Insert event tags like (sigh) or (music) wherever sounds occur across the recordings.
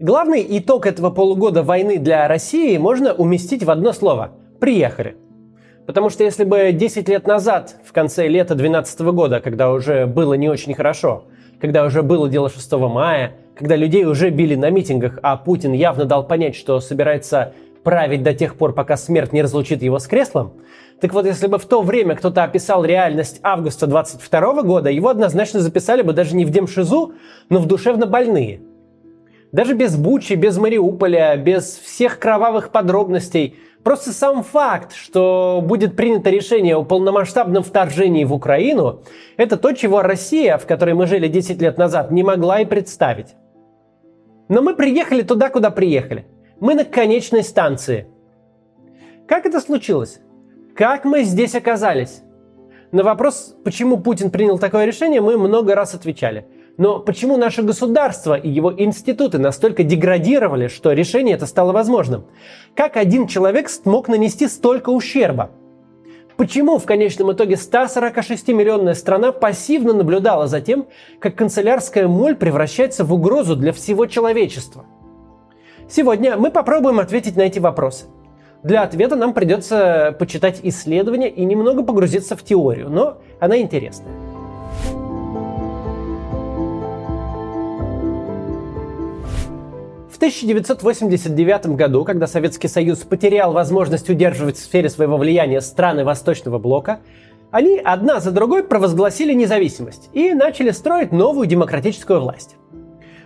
Главный итог этого полугода войны для России можно уместить в одно слово – приехали. Потому что если бы 10 лет назад, в конце лета 2012 года, когда уже было не очень хорошо, когда уже было дело 6 мая, когда людей уже били на митингах, а Путин явно дал понять, что собирается править до тех пор, пока смерть не разлучит его с креслом, так вот, если бы в то время кто-то описал реальность августа 22 года, его однозначно записали бы даже не в демшизу, но в душевно больные. Даже без Бучи, без Мариуполя, без всех кровавых подробностей. Просто сам факт, что будет принято решение о полномасштабном вторжении в Украину, это то, чего Россия, в которой мы жили 10 лет назад, не могла и представить. Но мы приехали туда, куда приехали. Мы на конечной станции. Как это случилось? Как мы здесь оказались? На вопрос, почему Путин принял такое решение, мы много раз отвечали. Но почему наше государство и его институты настолько деградировали, что решение это стало возможным? Как один человек смог нанести столько ущерба? Почему в конечном итоге 146-миллионная страна пассивно наблюдала за тем, как канцелярская моль превращается в угрозу для всего человечества? Сегодня мы попробуем ответить на эти вопросы – для ответа нам придется почитать исследования и немного погрузиться в теорию, но она интересная. В 1989 году, когда Советский Союз потерял возможность удерживать в сфере своего влияния страны Восточного блока, они одна за другой провозгласили независимость и начали строить новую демократическую власть.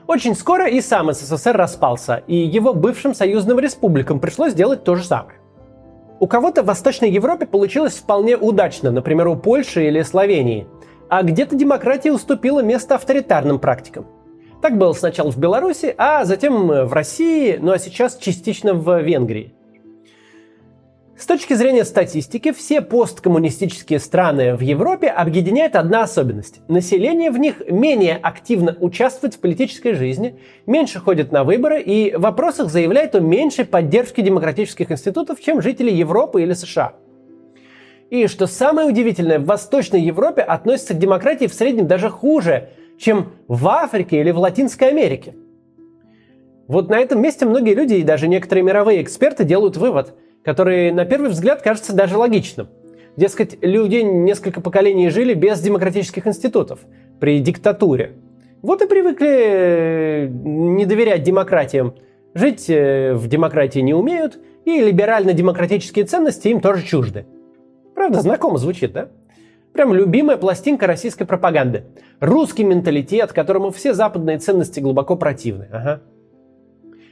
Очень скоро и сам СССР распался, и его бывшим союзным республикам пришлось делать то же самое. У кого-то в Восточной Европе получилось вполне удачно, например, у Польши или Словении, а где-то демократия уступила место авторитарным практикам. Так было сначала в Беларуси, а затем в России, ну а сейчас частично в Венгрии – с точки зрения статистики, все посткоммунистические страны в Европе объединяет одна особенность. Население в них менее активно участвует в политической жизни, меньше ходит на выборы и в вопросах заявляет о меньшей поддержке демократических институтов, чем жители Европы или США. И что самое удивительное, в Восточной Европе относятся к демократии в среднем даже хуже, чем в Африке или в Латинской Америке. Вот на этом месте многие люди и даже некоторые мировые эксперты делают вывод – который на первый взгляд кажется даже логичным. Дескать, люди несколько поколений жили без демократических институтов, при диктатуре. Вот и привыкли э, не доверять демократиям. Жить э, в демократии не умеют, и либерально-демократические ценности им тоже чужды. Правда, знакомо звучит, да? Прям любимая пластинка российской пропаганды. Русский менталитет, которому все западные ценности глубоко противны. Ага.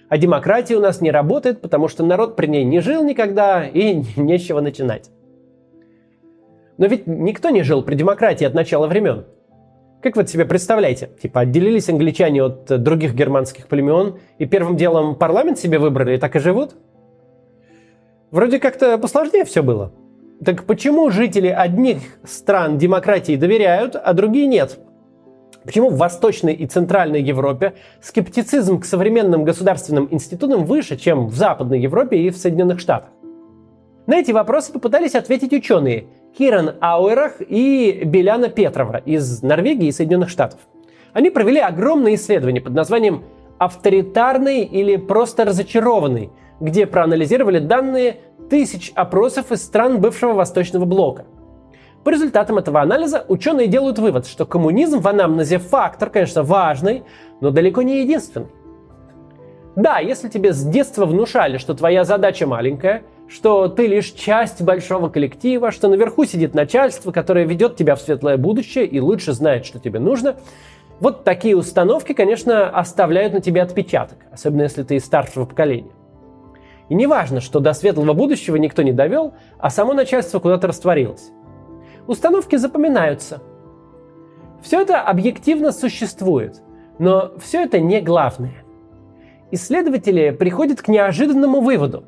А демократия у нас не работает, потому что народ при ней не жил никогда и (laughs) нечего начинать. Но ведь никто не жил при демократии от начала времен. Как вы себе представляете? Типа отделились англичане от других германских племен и первым делом парламент себе выбрали и так и живут? Вроде как-то посложнее все было. Так почему жители одних стран демократии доверяют, а другие нет? Почему в Восточной и Центральной Европе скептицизм к современным государственным институтам выше, чем в Западной Европе и в Соединенных Штатах? На эти вопросы попытались ответить ученые Киран Ауэрах и Беляна Петрова из Норвегии и Соединенных Штатов. Они провели огромное исследование под названием «Авторитарный или просто разочарованный», где проанализировали данные тысяч опросов из стран бывшего Восточного блока – по результатам этого анализа ученые делают вывод, что коммунизм в анамнезе фактор, конечно, важный, но далеко не единственный. Да, если тебе с детства внушали, что твоя задача маленькая, что ты лишь часть большого коллектива, что наверху сидит начальство, которое ведет тебя в светлое будущее и лучше знает, что тебе нужно, вот такие установки, конечно, оставляют на тебе отпечаток, особенно если ты из старшего поколения. И не важно, что до светлого будущего никто не довел, а само начальство куда-то растворилось. Установки запоминаются. Все это объективно существует, но все это не главное. Исследователи приходят к неожиданному выводу.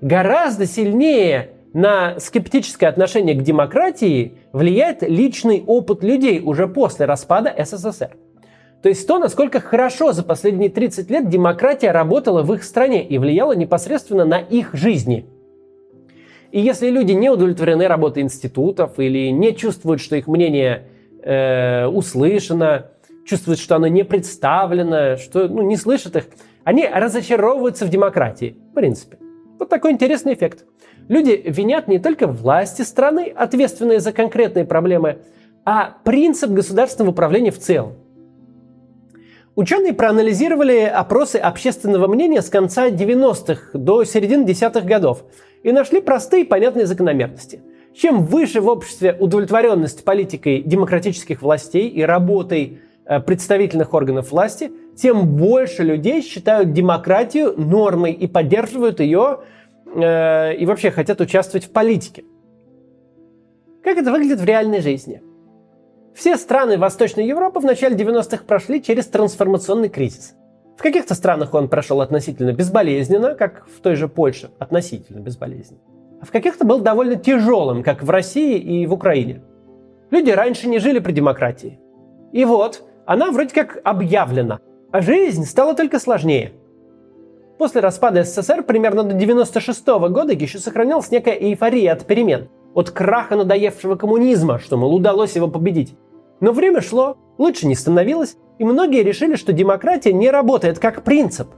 Гораздо сильнее на скептическое отношение к демократии влияет личный опыт людей уже после распада СССР. То есть то, насколько хорошо за последние 30 лет демократия работала в их стране и влияла непосредственно на их жизни – и если люди не удовлетворены работой институтов или не чувствуют, что их мнение э, услышано, чувствуют, что оно не представлено, что ну, не слышат их, они разочаровываются в демократии, в принципе. Вот такой интересный эффект. Люди винят не только власти страны, ответственные за конкретные проблемы, а принцип государственного управления в целом. Ученые проанализировали опросы общественного мнения с конца 90-х до середины десятых годов и нашли простые и понятные закономерности. Чем выше в обществе удовлетворенность политикой демократических властей и работой э, представительных органов власти, тем больше людей считают демократию нормой и поддерживают ее э, и вообще хотят участвовать в политике. Как это выглядит в реальной жизни? Все страны Восточной Европы в начале 90-х прошли через трансформационный кризис. В каких-то странах он прошел относительно безболезненно, как в той же Польше, относительно безболезненно. А в каких-то был довольно тяжелым, как в России и в Украине. Люди раньше не жили при демократии. И вот, она вроде как объявлена, а жизнь стала только сложнее. После распада СССР примерно до 96 -го года еще сохранялась некая эйфория от перемен – от краха надоевшего коммунизма, что, мол, удалось его победить. Но время шло, лучше не становилось, и многие решили, что демократия не работает как принцип.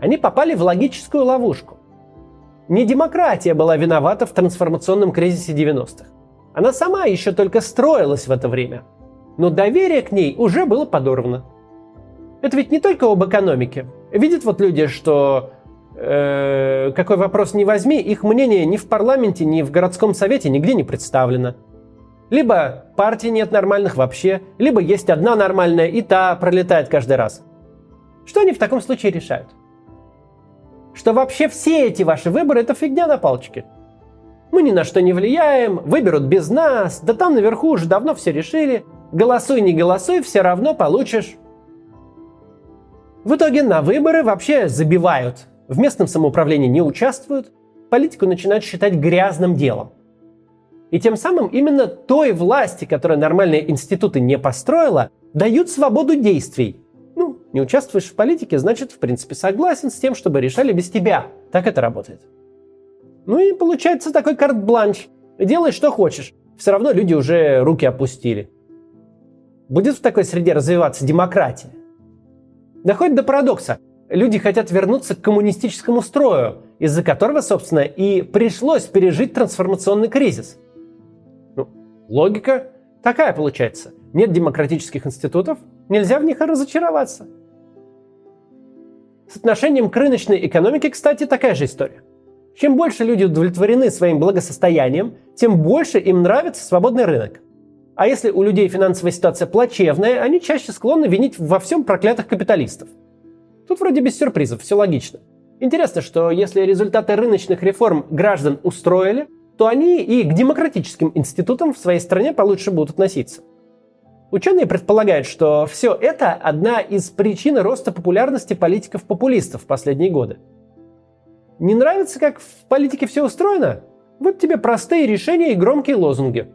Они попали в логическую ловушку. Не демократия была виновата в трансформационном кризисе 90-х. Она сама еще только строилась в это время. Но доверие к ней уже было подорвано. Это ведь не только об экономике. Видят вот люди, что э, какой вопрос не возьми, их мнение ни в парламенте, ни в городском совете нигде не представлено. Либо партий нет нормальных вообще, либо есть одна нормальная, и та пролетает каждый раз. Что они в таком случае решают? Что вообще все эти ваши выборы – это фигня на палочке. Мы ни на что не влияем, выберут без нас, да там наверху уже давно все решили. Голосуй, не голосуй, все равно получишь. В итоге на выборы вообще забивают в местном самоуправлении не участвуют, политику начинают считать грязным делом. И тем самым именно той власти, которая нормальные институты не построила, дают свободу действий. Ну, не участвуешь в политике, значит, в принципе, согласен с тем, чтобы решали без тебя. Так это работает. Ну и получается такой карт-бланш. Делай, что хочешь. Все равно люди уже руки опустили. Будет в такой среде развиваться демократия? Доходит до парадокса люди хотят вернуться к коммунистическому строю, из-за которого, собственно, и пришлось пережить трансформационный кризис. Ну, логика такая получается. Нет демократических институтов, нельзя в них разочароваться. С отношением к рыночной экономике, кстати, такая же история. Чем больше люди удовлетворены своим благосостоянием, тем больше им нравится свободный рынок. А если у людей финансовая ситуация плачевная, они чаще склонны винить во всем проклятых капиталистов – Тут вроде без сюрпризов, все логично. Интересно, что если результаты рыночных реформ граждан устроили, то они и к демократическим институтам в своей стране получше будут относиться. Ученые предполагают, что все это одна из причин роста популярности политиков-популистов в последние годы. Не нравится, как в политике все устроено? Вот тебе простые решения и громкие лозунги.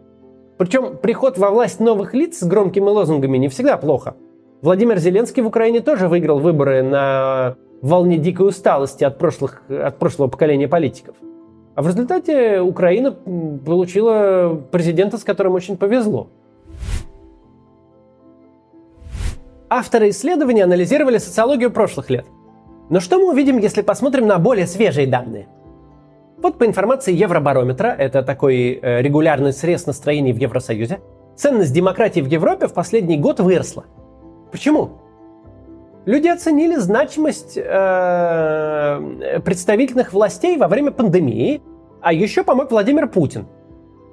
Причем приход во власть новых лиц с громкими лозунгами не всегда плохо – Владимир Зеленский в Украине тоже выиграл выборы на волне дикой усталости от, прошлых, от прошлого поколения политиков. А в результате Украина получила президента, с которым очень повезло. Авторы исследования анализировали социологию прошлых лет. Но что мы увидим, если посмотрим на более свежие данные? Вот по информации Евробарометра, это такой э, регулярный срез настроений в Евросоюзе, ценность демократии в Европе в последний год выросла – Почему? Люди оценили значимость э, представительных властей во время пандемии, а еще помог Владимир Путин.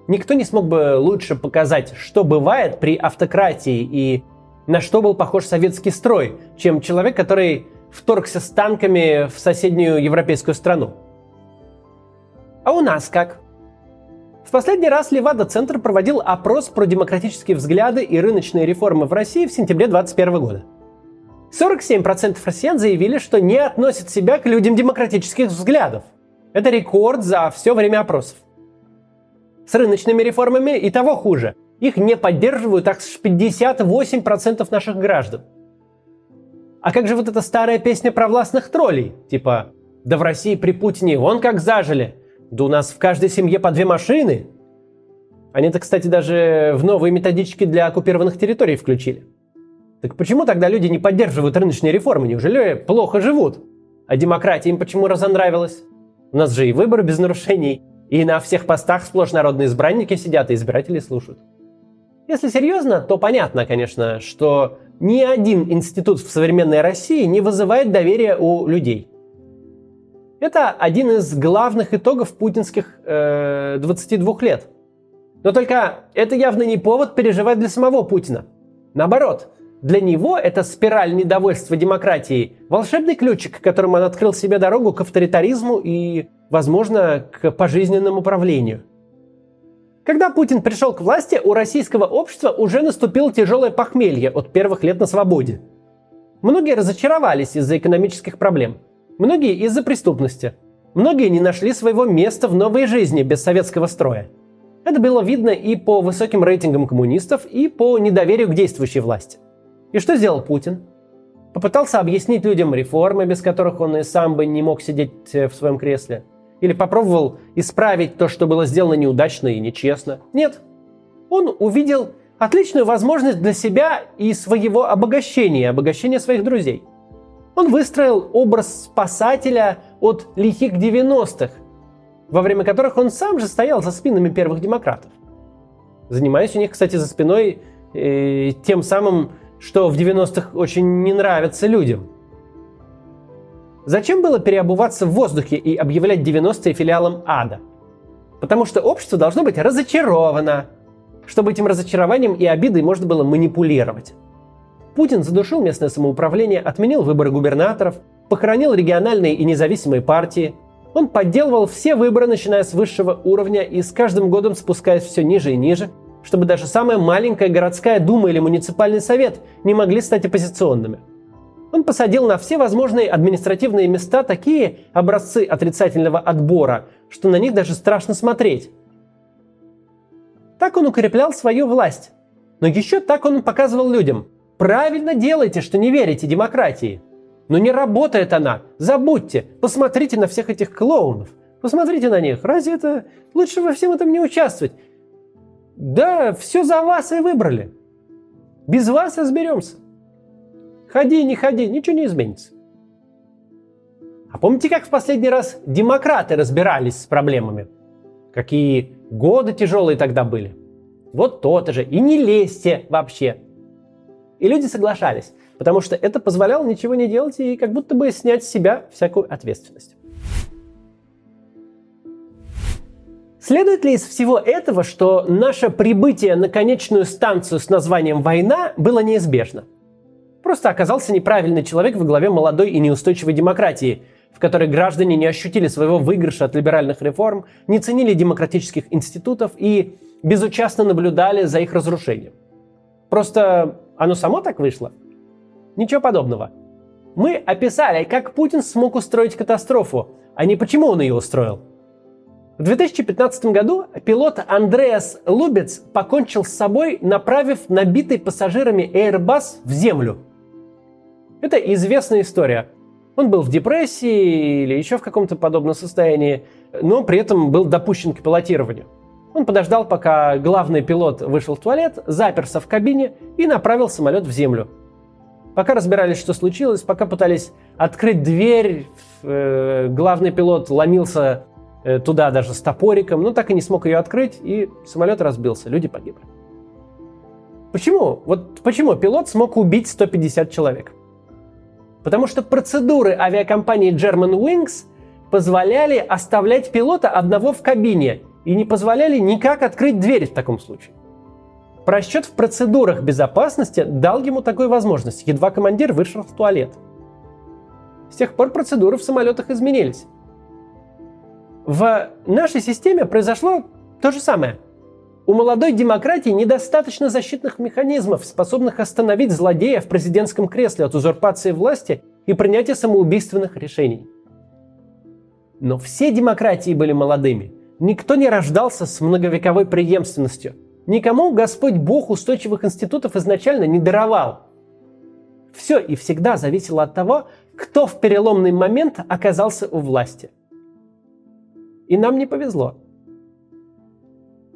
Никто не смог бы лучше показать, что бывает при автократии и на что был похож советский строй, чем человек, который вторгся с танками в соседнюю европейскую страну. А у нас как? В последний раз Левада-центр проводил опрос про демократические взгляды и рыночные реформы в России в сентябре 2021 года. 47% россиян заявили, что не относят себя к людям демократических взглядов. Это рекорд за все время опросов. С рыночными реформами и того хуже. Их не поддерживают аж 58% наших граждан. А как же вот эта старая песня про властных троллей? Типа «Да в России при Путине вон как зажили», да у нас в каждой семье по две машины. Они это, кстати, даже в новые методички для оккупированных территорий включили. Так почему тогда люди не поддерживают рыночные реформы? Неужели плохо живут? А демократия им почему разонравилась? У нас же и выборы без нарушений, и на всех постах сплошь народные избранники сидят и избиратели слушают. Если серьезно, то понятно, конечно, что ни один институт в современной России не вызывает доверия у людей. Это один из главных итогов путинских э, 22 лет. Но только это явно не повод переживать для самого Путина. Наоборот, для него это спираль недовольства демократией, волшебный ключик, которым он открыл себе дорогу к авторитаризму и, возможно, к пожизненному правлению. Когда Путин пришел к власти, у российского общества уже наступило тяжелое похмелье от первых лет на свободе. Многие разочаровались из-за экономических проблем, многие из-за преступности, многие не нашли своего места в новой жизни без советского строя. Это было видно и по высоким рейтингам коммунистов, и по недоверию к действующей власти. И что сделал Путин? Попытался объяснить людям реформы, без которых он и сам бы не мог сидеть э, в своем кресле – или попробовал исправить то, что было сделано неудачно и нечестно. Нет. Он увидел отличную возможность для себя и своего обогащения, обогащения своих друзей. Он выстроил образ спасателя от лихих 90-х, во время которых он сам же стоял за спинами первых демократов. Занимаясь у них, кстати, за спиной э, тем самым, что в 90-х очень не нравится людям – Зачем было переобуваться в воздухе и объявлять 90-е филиалом ада? Потому что общество должно быть разочаровано, чтобы этим разочарованием и обидой можно было манипулировать. Путин задушил местное самоуправление, отменил выборы губернаторов, похоронил региональные и независимые партии. Он подделывал все выборы, начиная с высшего уровня и с каждым годом спускаясь все ниже и ниже, чтобы даже самая маленькая городская дума или муниципальный совет не могли стать оппозиционными – он посадил на все возможные административные места такие образцы отрицательного отбора, что на них даже страшно смотреть. Так он укреплял свою власть. Но еще так он показывал людям. Правильно делайте, что не верите демократии. Но не работает она. Забудьте. Посмотрите на всех этих клоунов. Посмотрите на них. Разве это... Лучше во всем этом не участвовать. Да, все за вас и выбрали. Без вас разберемся. Ходи, не ходи, ничего не изменится. А помните, как в последний раз демократы разбирались с проблемами? Какие годы тяжелые тогда были? Вот то-то же. И не лезьте вообще. И люди соглашались, потому что это позволяло ничего не делать и как будто бы снять с себя всякую ответственность. Следует ли из всего этого, что наше прибытие на конечную станцию с названием «Война» было неизбежно? Просто оказался неправильный человек во главе молодой и неустойчивой демократии, в которой граждане не ощутили своего выигрыша от либеральных реформ, не ценили демократических институтов и безучастно наблюдали за их разрушением. Просто оно само так вышло? Ничего подобного. Мы описали, как Путин смог устроить катастрофу, а не почему он ее устроил. В 2015 году пилот Андреас Лубец покончил с собой, направив набитый пассажирами Airbus в землю – это известная история. Он был в депрессии или еще в каком-то подобном состоянии, но при этом был допущен к пилотированию. Он подождал, пока главный пилот вышел в туалет, заперся в кабине и направил самолет в землю. Пока разбирались, что случилось, пока пытались открыть дверь, э, главный пилот ломился э, туда даже с топориком, но так и не смог ее открыть, и самолет разбился, люди погибли. Почему? Вот почему пилот смог убить 150 человек? Потому что процедуры авиакомпании German Wings позволяли оставлять пилота одного в кабине и не позволяли никак открыть дверь в таком случае. Просчет в процедурах безопасности дал ему такую возможность, едва командир вышел в туалет. С тех пор процедуры в самолетах изменились. В нашей системе произошло то же самое – у молодой демократии недостаточно защитных механизмов, способных остановить злодея в президентском кресле от узурпации власти и принятия самоубийственных решений. Но все демократии были молодыми. Никто не рождался с многовековой преемственностью. Никому Господь Бог устойчивых институтов изначально не даровал. Все и всегда зависело от того, кто в переломный момент оказался у власти. И нам не повезло.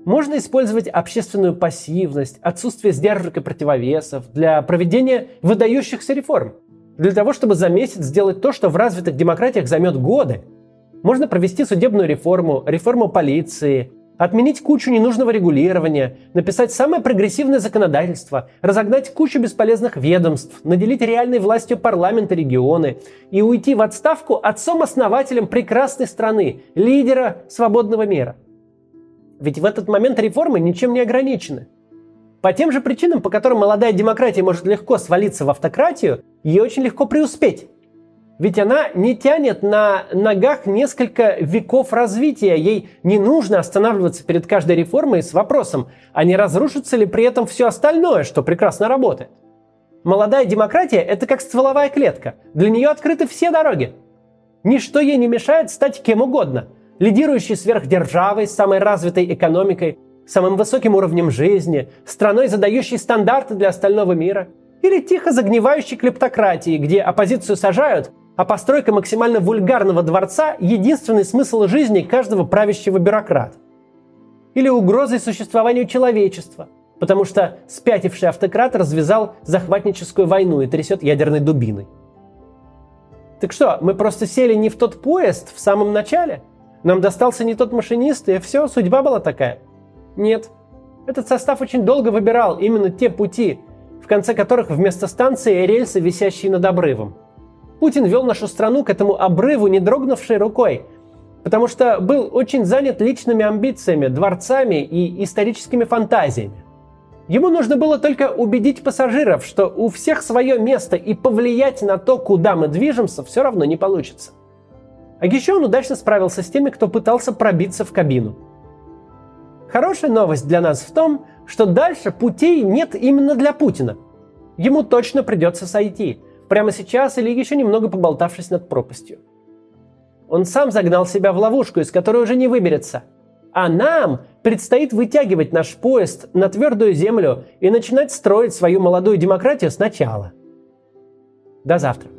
Можно использовать общественную пассивность, отсутствие сдержек и противовесов для проведения выдающихся реформ. Для того, чтобы за месяц сделать то, что в развитых демократиях займет годы. Можно провести судебную реформу, реформу полиции, отменить кучу ненужного регулирования, написать самое прогрессивное законодательство, разогнать кучу бесполезных ведомств, наделить реальной властью парламент и регионы и уйти в отставку отцом-основателем прекрасной страны, лидера свободного мира – ведь в этот момент реформы ничем не ограничены. По тем же причинам, по которым молодая демократия может легко свалиться в автократию, ей очень легко преуспеть. Ведь она не тянет на ногах несколько веков развития. Ей не нужно останавливаться перед каждой реформой с вопросом, а не разрушится ли при этом все остальное, что прекрасно работает. Молодая демократия – это как стволовая клетка. Для нее открыты все дороги. Ничто ей не мешает стать кем угодно – лидирующей сверхдержавой самой развитой экономикой, самым высоким уровнем жизни, страной, задающей стандарты для остального мира, или тихо загнивающей клептократии, где оппозицию сажают, а постройка максимально вульгарного дворца – единственный смысл жизни каждого правящего бюрократа. Или угрозой существованию человечества, потому что спятивший автократ развязал захватническую войну и трясет ядерной дубиной. Так что, мы просто сели не в тот поезд в самом начале – нам достался не тот машинист, и все, судьба была такая. Нет. Этот состав очень долго выбирал именно те пути, в конце которых вместо станции рельсы, висящие над обрывом. Путин вел нашу страну к этому обрыву, не дрогнувшей рукой, потому что был очень занят личными амбициями, дворцами и историческими фантазиями. Ему нужно было только убедить пассажиров, что у всех свое место и повлиять на то, куда мы движемся, все равно не получится. А еще он удачно справился с теми, кто пытался пробиться в кабину. Хорошая новость для нас в том, что дальше путей нет именно для Путина. Ему точно придется сойти, прямо сейчас или еще немного поболтавшись над пропастью. Он сам загнал себя в ловушку, из которой уже не выберется. А нам предстоит вытягивать наш поезд на твердую землю и начинать строить свою молодую демократию сначала. До завтра.